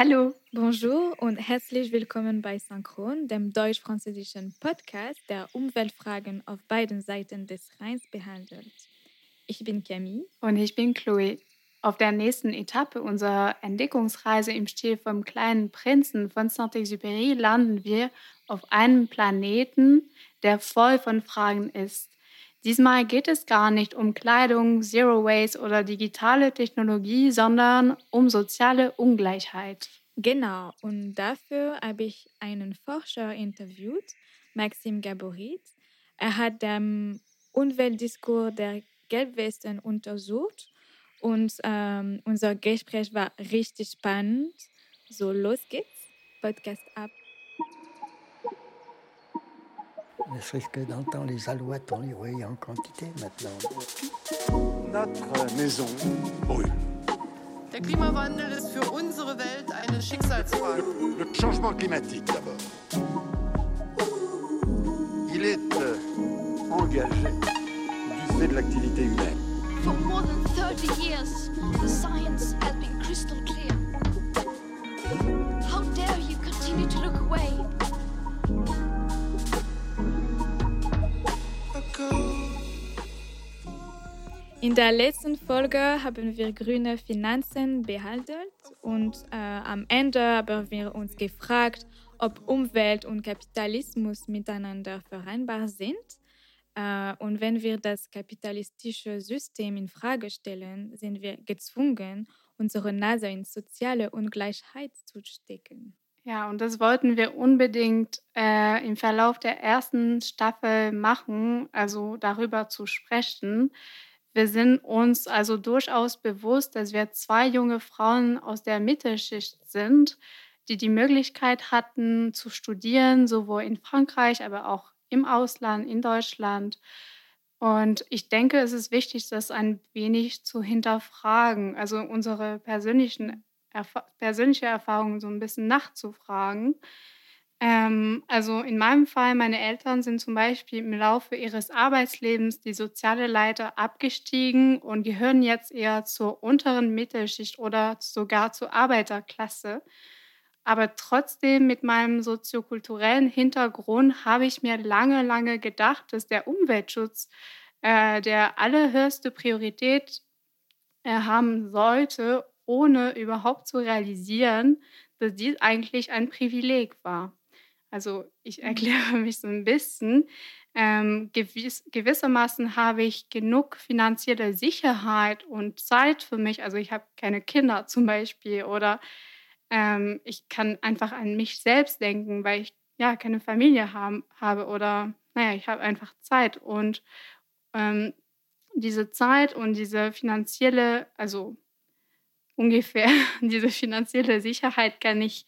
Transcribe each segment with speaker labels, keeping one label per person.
Speaker 1: Hallo.
Speaker 2: Bonjour und herzlich willkommen bei Synchron, dem deutsch-französischen Podcast, der Umweltfragen auf beiden Seiten des Rheins behandelt. Ich bin Camille.
Speaker 1: Und ich bin Chloe. Auf der nächsten Etappe unserer Entdeckungsreise im Stil vom kleinen Prinzen von Saint-Exupéry landen wir auf einem Planeten, der voll von Fragen ist. Diesmal geht es gar nicht um Kleidung, Zero Waste oder digitale Technologie, sondern um soziale Ungleichheit.
Speaker 2: Genau, und dafür habe ich einen Forscher interviewt, Maxim Gaborit. Er hat den Umweltdiskurs der Gelbwesten untersucht und ähm, unser Gespräch war richtig spannend. So, los geht's. Podcast ab.
Speaker 3: Ne serait-ce que dans le temps, les alouettes, on les voyait en quantité maintenant.
Speaker 4: Notre maison brûle.
Speaker 5: Der Klimawandel ist für unsere Welt eine Schicksalsfrage.
Speaker 4: Le changement climatique d'abord. Il est euh, engagé du fait de l'activité humaine.
Speaker 6: For more than 30 years, the science has been crystal clear. How dare you continue to look away?
Speaker 2: In der letzten Folge haben wir grüne Finanzen behandelt und äh, am Ende haben wir uns gefragt, ob Umwelt und Kapitalismus miteinander vereinbar sind. Äh, und wenn wir das kapitalistische System in Frage stellen, sind wir gezwungen, unsere Nase in soziale Ungleichheit zu stecken.
Speaker 1: Ja, und das wollten wir unbedingt äh, im Verlauf der ersten Staffel machen, also darüber zu sprechen. Wir sind uns also durchaus bewusst, dass wir zwei junge Frauen aus der Mittelschicht sind, die die Möglichkeit hatten zu studieren, sowohl in Frankreich, aber auch im Ausland, in Deutschland. Und ich denke, es ist wichtig, das ein wenig zu hinterfragen, also unsere persönlichen Erf persönliche Erfahrungen so ein bisschen nachzufragen. Ähm, also in meinem Fall, meine Eltern sind zum Beispiel im Laufe ihres Arbeitslebens die soziale Leiter abgestiegen und gehören jetzt eher zur unteren Mittelschicht oder sogar zur Arbeiterklasse. Aber trotzdem mit meinem soziokulturellen Hintergrund habe ich mir lange, lange gedacht, dass der Umweltschutz äh, der allerhöchste Priorität äh, haben sollte, ohne überhaupt zu realisieren, dass dies eigentlich ein Privileg war. Also ich mhm. erkläre mich so ein bisschen. Ähm, gewiss, gewissermaßen habe ich genug finanzielle Sicherheit und Zeit für mich. Also ich habe keine Kinder zum Beispiel oder ähm, ich kann einfach an mich selbst denken, weil ich ja keine Familie haben, habe oder naja, ich habe einfach Zeit und ähm, diese Zeit und diese finanzielle, also ungefähr diese finanzielle Sicherheit kann ich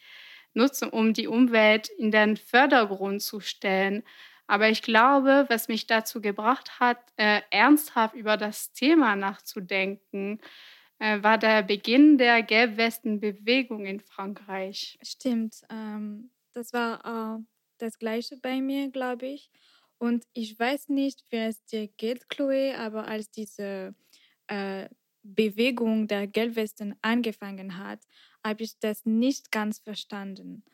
Speaker 1: nutzen, um die Umwelt in den Vordergrund zu stellen. Aber ich glaube, was mich dazu gebracht hat, äh, ernsthaft über das Thema nachzudenken, äh, war der Beginn der Gelbwestenbewegung in Frankreich.
Speaker 2: Stimmt, ähm, das war äh, das Gleiche bei mir, glaube ich. Und ich weiß nicht, wie es dir geht, Chloe, aber als diese äh, Bewegung der Gelbwesten angefangen hat, habe ich das nicht ganz verstanden.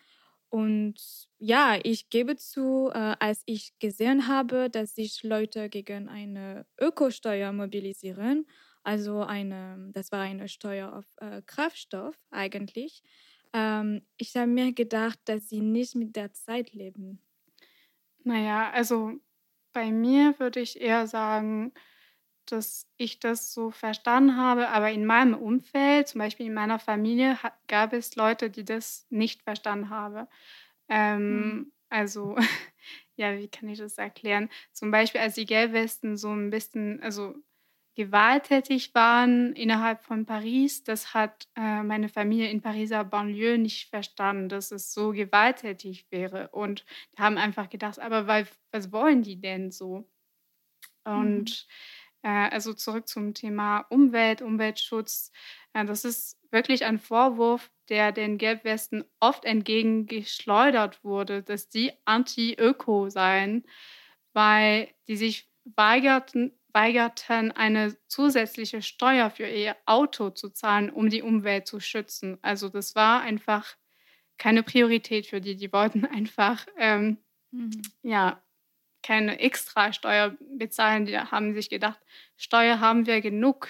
Speaker 2: Und ja, ich gebe zu, äh, als ich gesehen habe, dass sich Leute gegen eine Ökosteuer mobilisieren, also eine, das war eine Steuer auf äh, Kraftstoff eigentlich, ähm, ich habe mir gedacht, dass sie nicht mit der Zeit leben.
Speaker 1: Naja, also bei mir würde ich eher sagen, dass ich das so verstanden habe, aber in meinem Umfeld, zum Beispiel in meiner Familie, gab es Leute, die das nicht verstanden haben. Ähm, mhm. Also, ja, wie kann ich das erklären? Zum Beispiel, als die Gelbwesten so ein bisschen, also gewalttätig waren innerhalb von Paris, das hat äh, meine Familie in Pariser Banlieue nicht verstanden, dass es so gewalttätig wäre. Und die haben einfach gedacht, aber weil, was wollen die denn so? Und mhm also zurück zum Thema Umwelt, Umweltschutz. Äh, das ist wirklich ein Vorwurf, der den Gelbwesten oft entgegengeschleudert wurde, dass die anti-öko seien, weil die sich weigerten, weigerten, eine zusätzliche Steuer für ihr Auto zu zahlen, um die Umwelt zu schützen. Also das war einfach keine Priorität für die. Die wollten einfach ähm, mhm. ja keine extra Steuer bezahlen. Die haben sich gedacht, Steuer haben wir genug.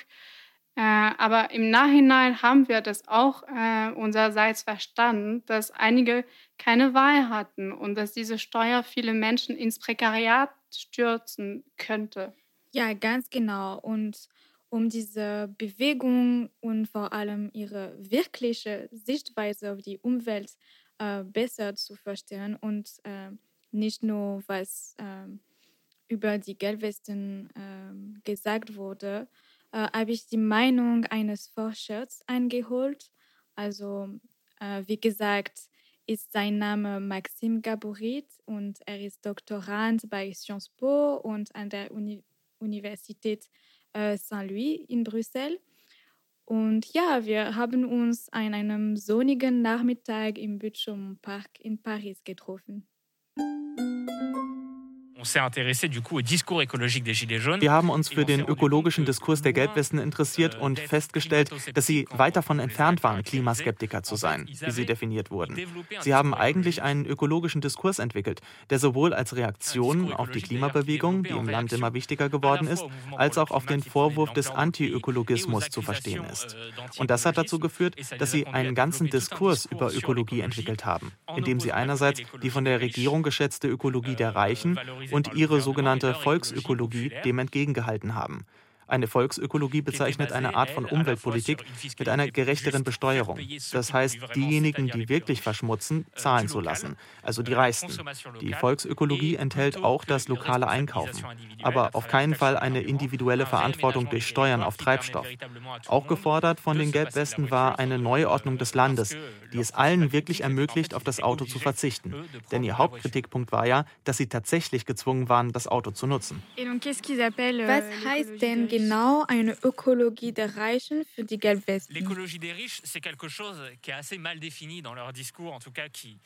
Speaker 1: Äh, aber im Nachhinein haben wir das auch äh, unsererseits verstanden, dass einige keine Wahl hatten und dass diese Steuer viele Menschen ins Prekariat stürzen könnte.
Speaker 2: Ja, ganz genau. Und um diese Bewegung und vor allem ihre wirkliche Sichtweise auf die Umwelt äh, besser zu verstehen und äh, nicht nur, was äh, über die Gelbwesten ähm, gesagt wurde, äh, habe ich die Meinung eines Forschers eingeholt. Also, äh, wie gesagt, ist sein Name Maxime Gaborit und er ist Doktorand bei Sciences Po und an der Uni Universität äh, Saint-Louis in Brüssel. Und ja, wir haben uns an einem sonnigen Nachmittag im Butchum Park in Paris getroffen.
Speaker 7: Wir haben uns für den ökologischen Diskurs der Gelbwesten interessiert euh, und festgestellt, dass sie weit davon entfernt waren, Klimaskeptiker zu sein, wie sie definiert wurden. Sie haben eigentlich einen ökologischen Diskurs entwickelt, der sowohl als Reaktion auf die Klimabewegung, die im Land immer wichtiger geworden ist, als auch auf den Vorwurf des Antiökologismus zu verstehen ist. Euh, und das hat dazu geführt, dass sie einen ganzen Diskurs über Ökologie entwickelt haben, indem sie einerseits die von der Regierung geschätzte Ökologie der euh, Reichen und ihre sogenannte Volksökologie dem entgegengehalten haben. Eine Volksökologie bezeichnet eine Art von Umweltpolitik mit einer gerechteren Besteuerung. Das heißt, diejenigen, die wirklich verschmutzen, zahlen zu lassen, also die Reichsten. Die Volksökologie enthält auch das lokale Einkaufen, aber auf keinen Fall eine individuelle Verantwortung durch Steuern auf Treibstoff. Auch gefordert von den Gelbwesten war eine Neuordnung des Landes, die es allen wirklich ermöglicht, auf das Auto zu verzichten. Denn ihr Hauptkritikpunkt war ja, dass sie tatsächlich gezwungen waren, das Auto zu nutzen.
Speaker 2: Was heißt denn L'écologie des riches, c'est quelque chose qui est assez mal défini dans leur discours, en tout cas qui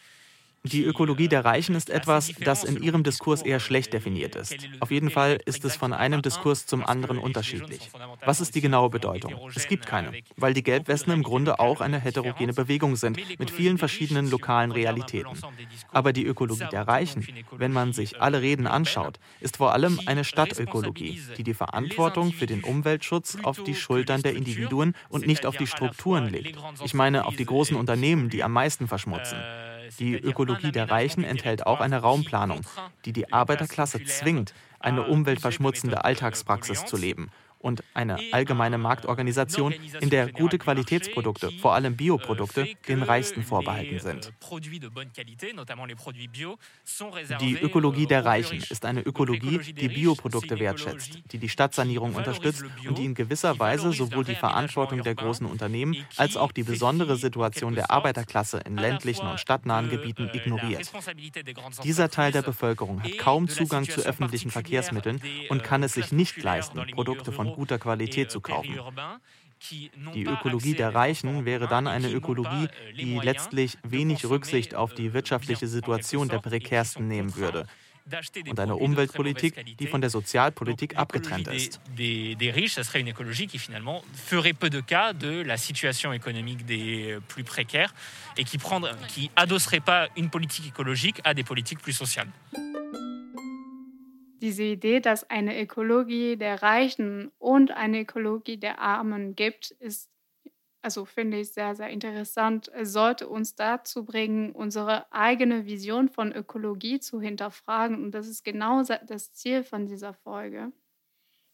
Speaker 7: die Ökologie der Reichen ist etwas, das in ihrem Diskurs eher schlecht definiert ist. Auf jeden Fall ist es von einem Diskurs zum anderen unterschiedlich. Was ist die genaue Bedeutung? Es gibt keine, weil die Gelbwesten im Grunde auch eine heterogene Bewegung sind mit vielen verschiedenen lokalen Realitäten. Aber die Ökologie der Reichen, wenn man sich alle Reden anschaut, ist vor allem eine Stadtökologie, die die Verantwortung für den Umweltschutz auf die Schultern der Individuen und nicht auf die Strukturen legt. Ich meine auf die großen Unternehmen, die am meisten verschmutzen. Die Ökologie der Reichen enthält auch eine Raumplanung, die die Arbeiterklasse zwingt, eine umweltverschmutzende Alltagspraxis zu leben und eine allgemeine Marktorganisation, in der gute Qualitätsprodukte, vor allem Bioprodukte, den Reichsten vorbehalten sind. Die Ökologie der Reichen ist eine Ökologie, die Bioprodukte wertschätzt, die die Stadtsanierung unterstützt und die in gewisser Weise sowohl die Verantwortung der großen Unternehmen als auch die besondere Situation der Arbeiterklasse in ländlichen und stadtnahen Gebieten ignoriert. Dieser Teil der Bevölkerung hat kaum Zugang zu öffentlichen Verkehrsmitteln und kann es sich nicht leisten, Produkte von guter Qualität zu kaufen. Die Ökologie der Reichen wäre dann eine Ökologie, die letztlich wenig Rücksicht auf die wirtschaftliche Situation der Prekärsten nehmen würde und eine Umweltpolitik, die von der Sozialpolitik abgetrennt ist. des
Speaker 1: diese Idee, dass eine Ökologie der Reichen und eine Ökologie der Armen gibt, ist, also finde ich sehr, sehr interessant. Es sollte uns dazu bringen, unsere eigene Vision von Ökologie zu hinterfragen. Und das ist genau das Ziel von dieser Folge.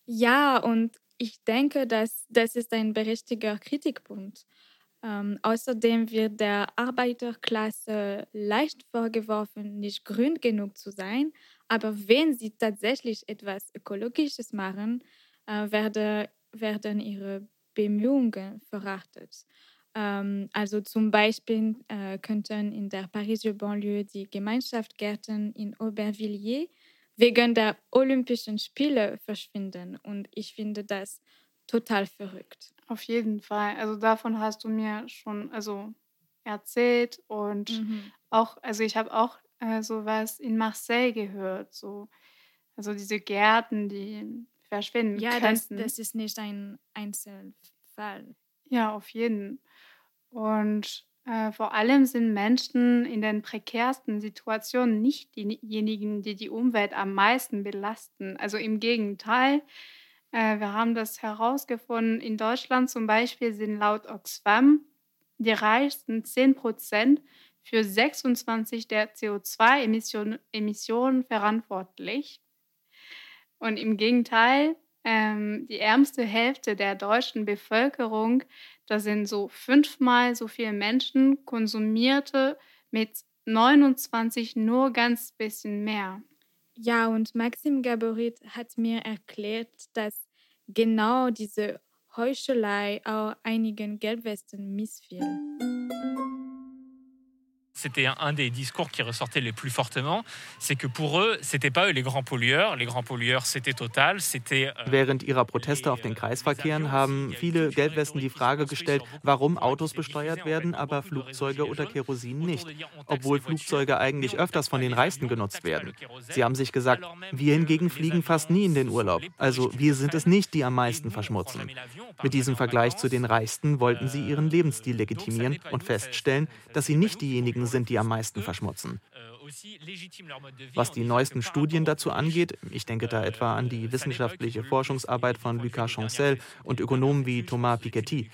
Speaker 2: Ja, und ich denke, dass das ist ein berechtigter Kritikpunkt. Ähm, außerdem wird der Arbeiterklasse leicht vorgeworfen, nicht grün genug zu sein aber wenn sie tatsächlich etwas Ökologisches machen, äh, werde, werden ihre Bemühungen verachtet. Ähm, also zum Beispiel äh, könnten in der Pariser Banlieue die Gemeinschaftsgärten in Aubervilliers wegen der Olympischen Spiele verschwinden. Und ich finde das total verrückt.
Speaker 1: Auf jeden Fall. Also davon hast du mir schon also erzählt und mhm. auch, also ich habe auch äh, sowas in Marseille gehört, so. Also diese Gärten, die verschwinden
Speaker 2: ja, das,
Speaker 1: könnten.
Speaker 2: das ist nicht ein Einzelfall.
Speaker 1: Ja, auf jeden. Und äh, vor allem sind Menschen in den prekärsten Situationen nicht diejenigen, die die Umwelt am meisten belasten. Also im Gegenteil, äh, wir haben das herausgefunden. In Deutschland zum Beispiel sind laut Oxfam die reichsten 10 Prozent für 26 der CO2-Emissionen Emissionen verantwortlich. Und im Gegenteil, ähm, die ärmste Hälfte der deutschen Bevölkerung, das sind so fünfmal so viele Menschen, konsumierte mit 29 nur ganz bisschen mehr.
Speaker 2: Ja, und Maxim Gaborit hat mir erklärt, dass genau diese Heuchelei auch einigen Gelbwesten missfiel.
Speaker 8: C'était un des discours qui ressortait les plus fortement, c'est que pour eux, c'était pas eux les grands pollueurs, les grands pollueurs c'était Total, c'était
Speaker 7: äh, Während ihrer Proteste auf den Kreisverkehren haben viele Gelbwesten die Frage gestellt, warum Autos besteuert werden, aber Flugzeuge oder Kerosin nicht, obwohl Flugzeuge eigentlich öfters von den Reichsten genutzt werden. Sie haben sich gesagt, wir hingegen fliegen fast nie in den Urlaub, also wir sind es nicht, die am meisten verschmutzen. Mit diesem Vergleich zu den Reichsten wollten sie ihren Lebensstil legitimieren und feststellen, dass sie nicht diejenigen sind, die am meisten verschmutzen. Was die neuesten Studien dazu angeht, ich denke da etwa an die wissenschaftliche Forschungsarbeit von Lucas Chancel und Ökonomen wie Thomas Piketty.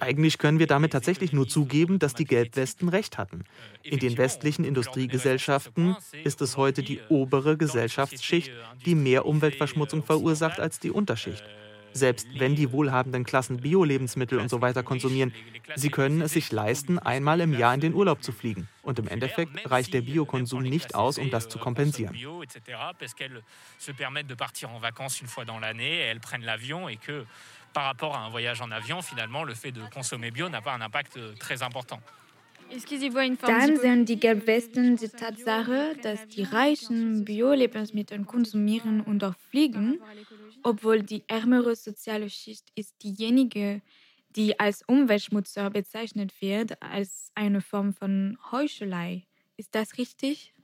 Speaker 7: Eigentlich können wir damit tatsächlich nur zugeben, dass die Gelbwesten recht hatten. In den westlichen Industriegesellschaften ist es heute die obere Gesellschaftsschicht, die mehr Umweltverschmutzung verursacht als die Unterschicht selbst wenn die wohlhabenden Klassen Bio-Lebensmittel und so weiter konsumieren, sie können es sich leisten, einmal im Jahr in den Urlaub zu fliegen. Und im Endeffekt reicht der Biokonsum nicht aus, um das zu kompensieren.
Speaker 8: Par rapport à un voyage en avion, finalement, le fait de consommer bio n'a pas un impact euh, très important.
Speaker 2: Dann sehen die Gelbwesten die Tatsache, dass die Reichen Bio-Lebensmittel konsumieren und auch fliegen, obwohl die ärmere soziale Schicht ist diejenige, die als Umweltschmutzer bezeichnet wird, als eine Form von Heuchelei. Ist das richtig?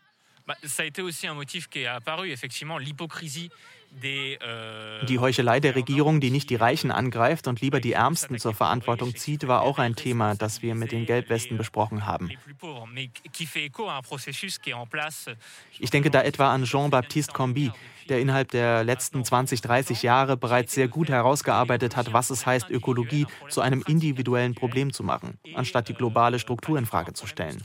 Speaker 8: Ça a été aussi un motif qui est apparu, effectivement, l'hypocrisie
Speaker 7: die Heuchelei der Regierung, die nicht die Reichen angreift und lieber die Ärmsten zur Verantwortung zieht, war auch ein Thema, das wir mit den Gelbwesten besprochen haben. Ich denke da etwa an Jean-Baptiste Combi, der innerhalb der letzten 20, 30 Jahre bereits sehr gut herausgearbeitet hat, was es heißt, Ökologie zu einem individuellen Problem zu machen, anstatt die globale Struktur in Frage zu stellen.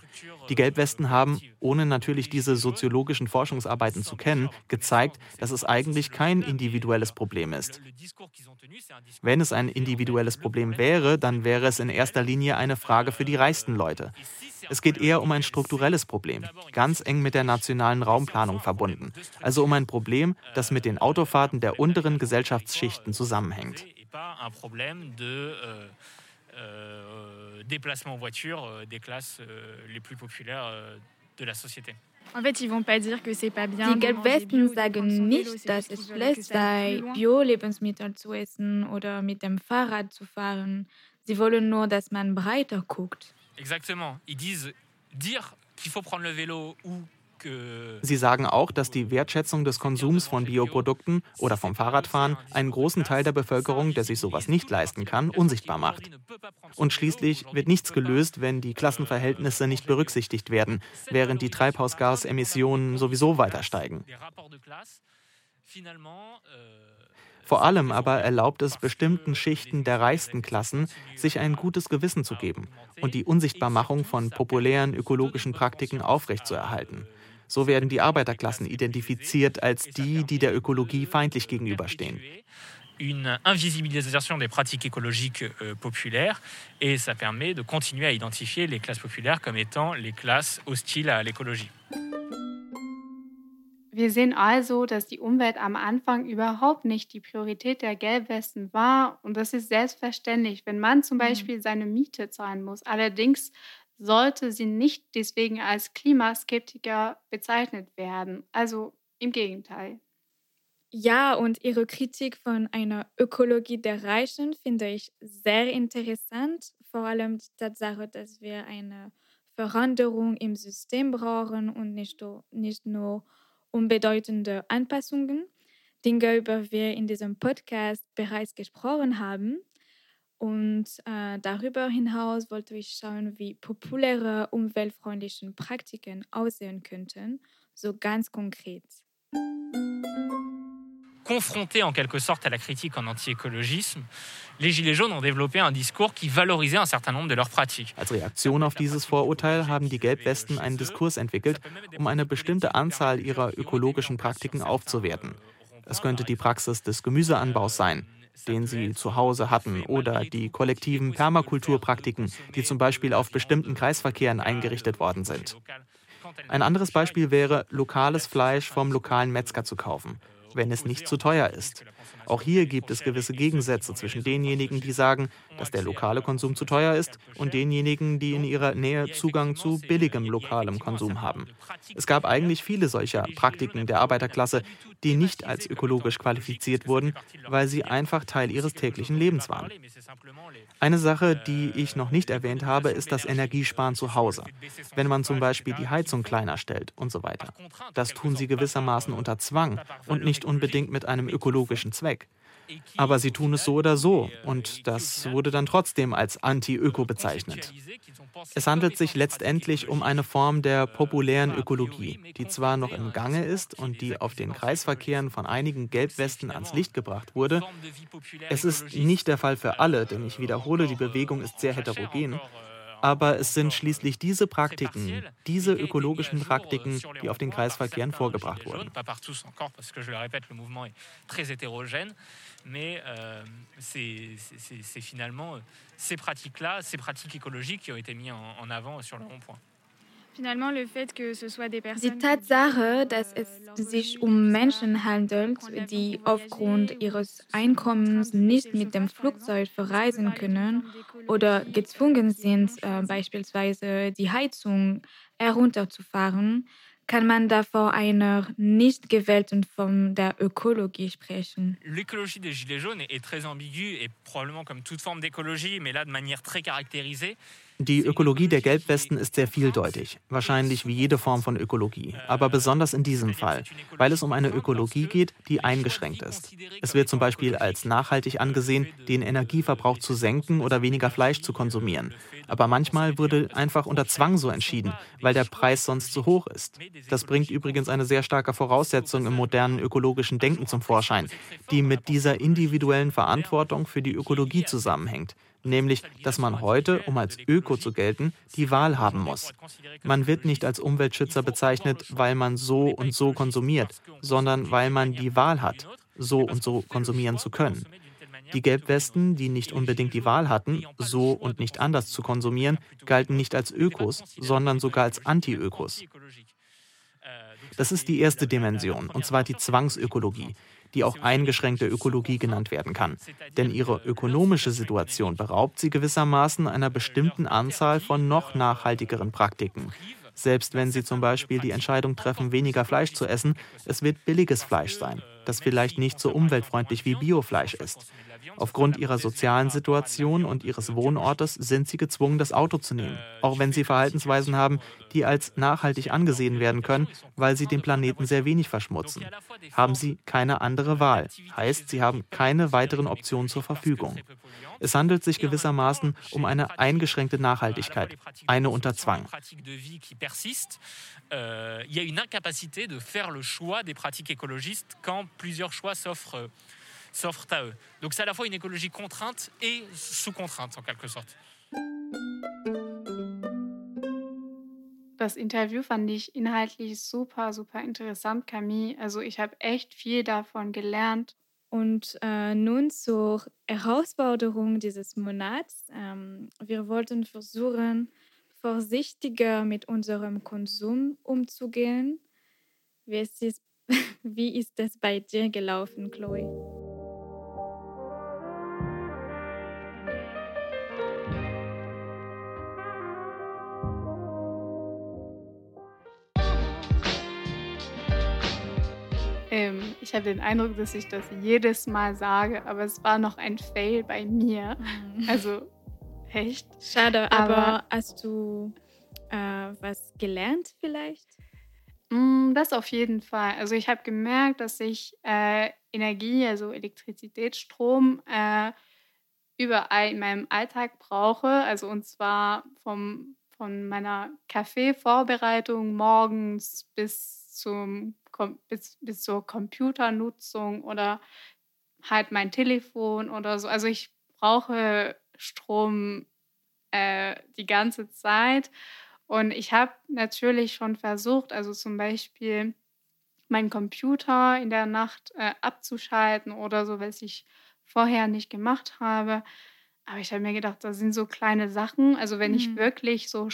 Speaker 7: Die Gelbwesten haben, ohne natürlich diese soziologischen Forschungsarbeiten zu kennen, gezeigt, dass es eigentlich kein individuelles Problem ist. Wenn es ein individuelles Problem wäre, dann wäre es in erster Linie eine Frage für die reichsten Leute. Es geht eher um ein strukturelles Problem, ganz eng mit der nationalen Raumplanung verbunden. Also um ein Problem, das mit den Autofahrten der unteren Gesellschaftsschichten zusammenhängt. déplacement en voiture des classes les plus populaires de la société.
Speaker 2: En fait, ils vont pas dire que c'est pas bien. Die Gelbwesten sagen nicht, dass es schlecht sei, Bio-Lebensmittel zu essen oder mit dem Fahrrad zu fahren. Sie wollen nur, dass man breiter guckt.
Speaker 8: Exactement. Ils disent dire qu'il faut prendre le vélo ou
Speaker 7: Sie sagen auch, dass die Wertschätzung des Konsums von Bioprodukten oder vom Fahrradfahren einen großen Teil der Bevölkerung, der sich sowas nicht leisten kann, unsichtbar macht. Und schließlich wird nichts gelöst, wenn die Klassenverhältnisse nicht berücksichtigt werden, während die Treibhausgasemissionen sowieso weiter steigen. Vor allem aber erlaubt es bestimmten Schichten der reichsten Klassen, sich ein gutes Gewissen zu geben und die Unsichtbarmachung von populären ökologischen Praktiken aufrechtzuerhalten. So werden die Arbeiterklassen identifiziert als die, die der Ökologie feindlich gegenüberstehen.
Speaker 8: une invisibilisation des pratiques écologiques euh, populaires et ça permet de continuer à identifier les classes populaires comme étant les classes hostiles à l'écologie.
Speaker 1: Wir sehen also, dass die Umwelt am Anfang überhaupt nicht die Priorität der Gelbwesten war. Und das ist selbstverständlich, wenn man zum mhm. Beispiel seine Miete zahlen muss. Allerdings sollte sie nicht deswegen als Klimaskeptiker bezeichnet werden. Also im Gegenteil.
Speaker 2: Ja, und Ihre Kritik von einer Ökologie der Reichen finde ich sehr interessant. Vor allem die Tatsache, dass wir eine Veränderung im System brauchen und nicht, nicht nur unbedeutende Anpassungen. Dinge, über die wir in diesem Podcast bereits gesprochen haben. Und äh, darüber hinaus wollte ich schauen, wie populäre umweltfreundliche Praktiken aussehen könnten, so ganz konkret.
Speaker 8: confrontés en quelque sorte à la critique en anti-écologisme, les Gilets jaunes ont développé un discours qui valorisait un certain nombre de leurs pratiques.
Speaker 7: Als Reaktion auf dieses Vorurteil haben die Gelbwesten einen Diskurs entwickelt, um eine bestimmte Anzahl ihrer ökologischen Praktiken aufzuwerten. Es könnte die Praxis des Gemüseanbaus sein, den sie zu Hause hatten, oder die kollektiven Permakulturpraktiken, die zum Beispiel auf bestimmten Kreisverkehren eingerichtet worden sind. Ein anderes Beispiel wäre, lokales Fleisch vom lokalen Metzger zu kaufen wenn es nicht zu teuer ist. Auch hier gibt es gewisse Gegensätze zwischen denjenigen, die sagen, dass der lokale Konsum zu teuer ist, und denjenigen, die in ihrer Nähe Zugang zu billigem lokalem Konsum haben. Es gab eigentlich viele solcher Praktiken der Arbeiterklasse, die nicht als ökologisch qualifiziert wurden, weil sie einfach Teil ihres täglichen Lebens waren. Eine Sache, die ich noch nicht erwähnt habe, ist das Energiesparen zu Hause. Wenn man zum Beispiel die Heizung kleiner stellt und so weiter. Das tun sie gewissermaßen unter Zwang und nicht unbedingt mit einem ökologischen Zweck. Aber sie tun es so oder so und das wurde dann trotzdem als Anti-Öko bezeichnet. Es handelt sich letztendlich um eine Form der populären Ökologie, die zwar noch im Gange ist und die auf den Kreisverkehren von einigen Gelbwesten ans Licht gebracht wurde. Es ist nicht der Fall für alle, denn ich wiederhole, die Bewegung ist sehr heterogen. Aber es sind schließlich diese Praktiken, diese ökologischen Praktiken, die auf den Kreisverkehren vorgebracht wurden.
Speaker 8: mais euh, c'est finalement ces pratiques-là, ces pratiques écologiques qui ont été mises en, en avant sur le rond-point.
Speaker 2: Die Tatsache, dass es sich um Menschen handelt, die aufgrund ihres Einkommens nicht mit dem Flugzeug verreisen können oder gezwungen sind, äh, beispielsweise die Heizung herunterzufahren, kann man da vor einer nicht gewählten Form der Ökologie sprechen.
Speaker 8: L'écologie des Gilets jaunes est très ambiguë et probablement comme toute forme d'écologie, mais là de manière très caractérisée.
Speaker 7: Die Ökologie der Gelbwesten ist sehr vieldeutig, wahrscheinlich wie jede Form von Ökologie, aber besonders in diesem Fall, weil es um eine Ökologie geht, die eingeschränkt ist. Es wird zum Beispiel als nachhaltig angesehen, den Energieverbrauch zu senken oder weniger Fleisch zu konsumieren. Aber manchmal wurde einfach unter Zwang so entschieden, weil der Preis sonst zu hoch ist. Das bringt übrigens eine sehr starke Voraussetzung im modernen ökologischen Denken zum Vorschein, die mit dieser individuellen Verantwortung für die Ökologie zusammenhängt nämlich dass man heute, um als Öko zu gelten, die Wahl haben muss. Man wird nicht als Umweltschützer bezeichnet, weil man so und so konsumiert, sondern weil man die Wahl hat, so und so konsumieren zu können. Die Gelbwesten, die nicht unbedingt die Wahl hatten, so und nicht anders zu konsumieren, galten nicht als Ökos, sondern sogar als Anti-Ökos. Das ist die erste Dimension, und zwar die Zwangsökologie die auch eingeschränkte Ökologie genannt werden kann. Denn ihre ökonomische Situation beraubt sie gewissermaßen einer bestimmten Anzahl von noch nachhaltigeren Praktiken. Selbst wenn sie zum Beispiel die Entscheidung treffen, weniger Fleisch zu essen, es wird billiges Fleisch sein, das vielleicht nicht so umweltfreundlich wie Biofleisch ist. Aufgrund ihrer sozialen Situation und ihres Wohnortes sind sie gezwungen, das Auto zu nehmen, auch wenn sie Verhaltensweisen haben, die als nachhaltig angesehen werden können, weil sie den Planeten sehr wenig verschmutzen. Haben sie keine andere Wahl, heißt, sie haben keine weiteren Optionen zur Verfügung. Es handelt sich gewissermaßen um eine eingeschränkte Nachhaltigkeit, eine unter Zwang.
Speaker 8: Il y a une incapacité de faire le choix des pratiques écologistes quand plusieurs choix s'offrent s'offrent à eux. Donc c'est à la fois une écologie contrainte et sous contrainte en quelque sorte.
Speaker 1: Das Interview fand ich inhaltlich super, super interessant, Camille. Also ich habe echt viel davon gelernt.
Speaker 2: Und äh, nun zur Herausforderung dieses Monats. Ähm, wir wollten versuchen, vorsichtiger mit unserem Konsum umzugehen. Wie ist, es, wie ist es bei dir gelaufen, Chloe?
Speaker 1: Ähm, ich habe den Eindruck, dass ich das jedes Mal sage, aber es war noch ein Fail bei mir. Mhm. Also echt.
Speaker 2: Schade, aber, aber hast du äh, was gelernt vielleicht?
Speaker 1: Mm, das auf jeden Fall. Also ich habe gemerkt, dass ich äh, Energie, also Elektrizität, Strom, äh, überall in meinem Alltag brauche. Also und zwar vom, von meiner Kaffeevorbereitung morgens bis, zum, bis, bis zur Computernutzung oder halt mein Telefon oder so. Also ich brauche Strom äh, die ganze Zeit. Und ich habe natürlich schon versucht, also zum Beispiel meinen Computer in der Nacht äh, abzuschalten oder so, was ich vorher nicht gemacht habe. Aber ich habe mir gedacht, das sind so kleine Sachen. Also wenn ich
Speaker 2: Mhm.
Speaker 1: wirklich so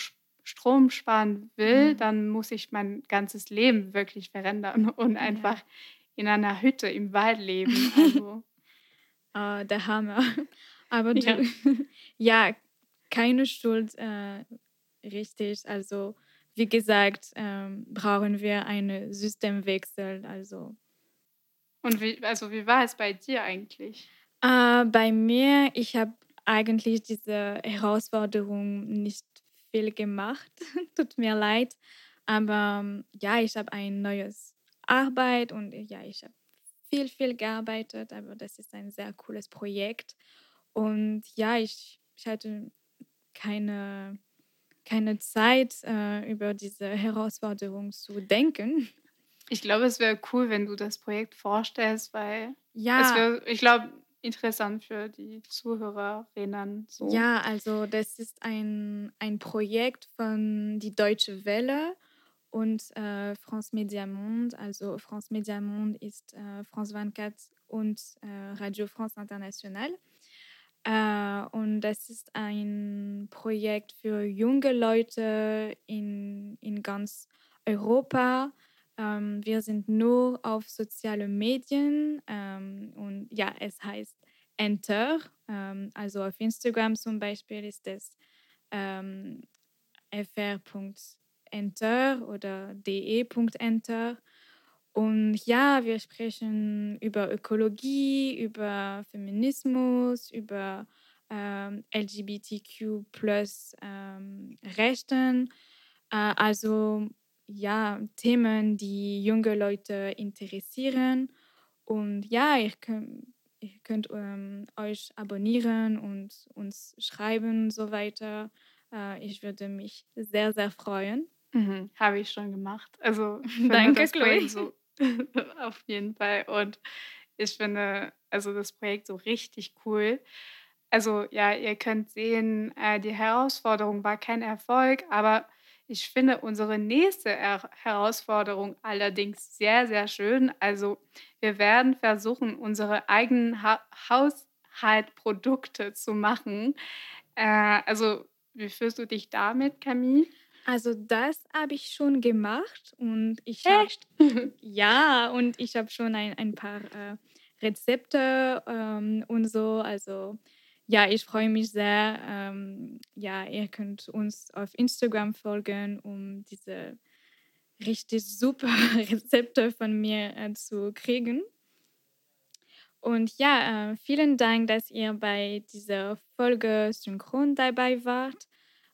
Speaker 1: Strom sparen will,
Speaker 2: Mhm.
Speaker 1: dann muss ich mein ganzes Leben wirklich verändern und
Speaker 2: Ja.
Speaker 1: einfach in einer Hütte im Wald leben. Also
Speaker 2: Äh, der Hammer. Aber du,
Speaker 1: Ja.
Speaker 2: ja, keine Schuld, äh, richtig. Also, wie gesagt, ähm, brauchen wir einen Systemwechsel. Also,
Speaker 1: und wie, also wie war es bei dir eigentlich?
Speaker 2: äh, bei mir, ich habe eigentlich diese Herausforderung nicht viel gemacht. Tut mir leid. Aber ähm, ja, ich habe ein neues Arbeit und äh, ja, ich habe viel, viel gearbeitet, aber das ist ein sehr cooles Projekt. Und ja, ich, ich hatte keine, keine Zeit, äh, über diese Herausforderung zu denken.
Speaker 1: Ich glaube, es wäre cool, wenn du das Projekt vorstellst, weil
Speaker 2: Ja,
Speaker 1: wäre, ich glaube, interessant für die Zuhörerinnen. So.
Speaker 2: ja, also das ist ein, ein Projekt von die Deutsche Welle und äh, France Media Monde. Also France Media Monde ist äh, France 24 und äh, Radio France International. Äh, und das ist ein Projekt für junge Leute in, in ganz Europa. Ähm, wir sind nur auf soziale Medien und ähm, ja, es heißt Enter. Ähm, also auf Instagram zum Beispiel ist es ähm, fr.enter oder de.enter. Und ja, wir sprechen über Ökologie, über Feminismus, über ähm, LGBTQ plus ähm, Rechten. Äh, also ja, Themen, die junge Leute interessieren. Und ja, ihr könnt, ihr könnt ähm, euch abonnieren und uns schreiben und so weiter. Äh, ich würde mich sehr, sehr freuen.
Speaker 1: Mhm, Habe ich schon gemacht. Also
Speaker 2: Danke, Chloe.
Speaker 1: So auf jeden Fall. Und ich finde also das Projekt so richtig cool. Also ja, ihr könnt sehen, äh, die Herausforderung war kein Erfolg, aber ich finde unsere nächste er Herausforderung allerdings sehr, sehr schön. Also wir werden versuchen, unsere eigenen ha Haushaltprodukte zu machen. Äh, also wie fühlst du dich damit, Camille?
Speaker 2: Also das habe ich schon gemacht und ich habe
Speaker 1: Echt?
Speaker 2: ja und ich habe schon ein, ein paar äh, Rezepte ähm, und so. Also ja, ich freue mich sehr. Ähm, ja, ihr könnt uns auf Instagram folgen, um diese richtig super Rezepte von mir äh, zu kriegen. Und ja, äh, vielen Dank, dass ihr bei dieser Folge synchron dabei wart.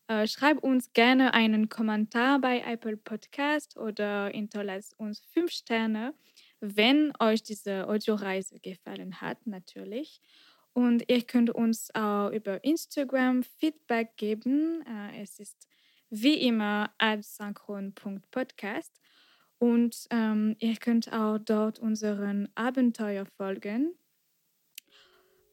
Speaker 2: Äh, schreibt uns gerne einen Kommentar bei Apple Podcast oder hinterlasst uns fünf Sterne, wenn euch diese Audioreise gefallen hat, natürlich. Und ihr könnt uns auch über Instagram Feedback geben. Äh, es ist wie immer synchron.podcast. Und ähm, ihr könnt auch dort unseren Abenteuer folgen.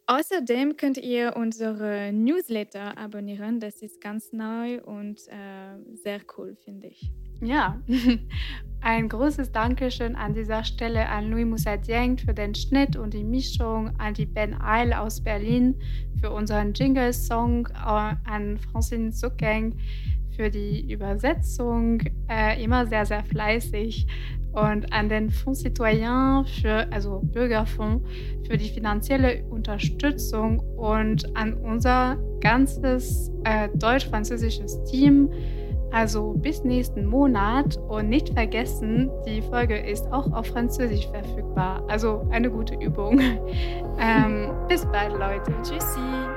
Speaker 2: Außerdem könnt ihr unsere Newsletter abonnieren. Das ist ganz neu und äh, sehr cool, finde ich.
Speaker 1: Ja, ein großes Dankeschön an dieser Stelle an Louis Moussadieng für den Schnitt und die Mischung, an die Ben Eil aus Berlin für unseren Jingle-Song, äh, an Francine Zuckeng für die Übersetzung, äh, immer sehr, sehr fleißig und an den Fonds Citoyen für, also Bürgerfonds, für die finanzielle Unterstützung und an unser ganzes äh, deutsch-französisches Team. Also bis nächsten Monat und nicht vergessen, die Folge ist auch auf Französisch verfügbar. Also eine gute Übung. ähm, bis bald, Leute.
Speaker 2: Tschüssi!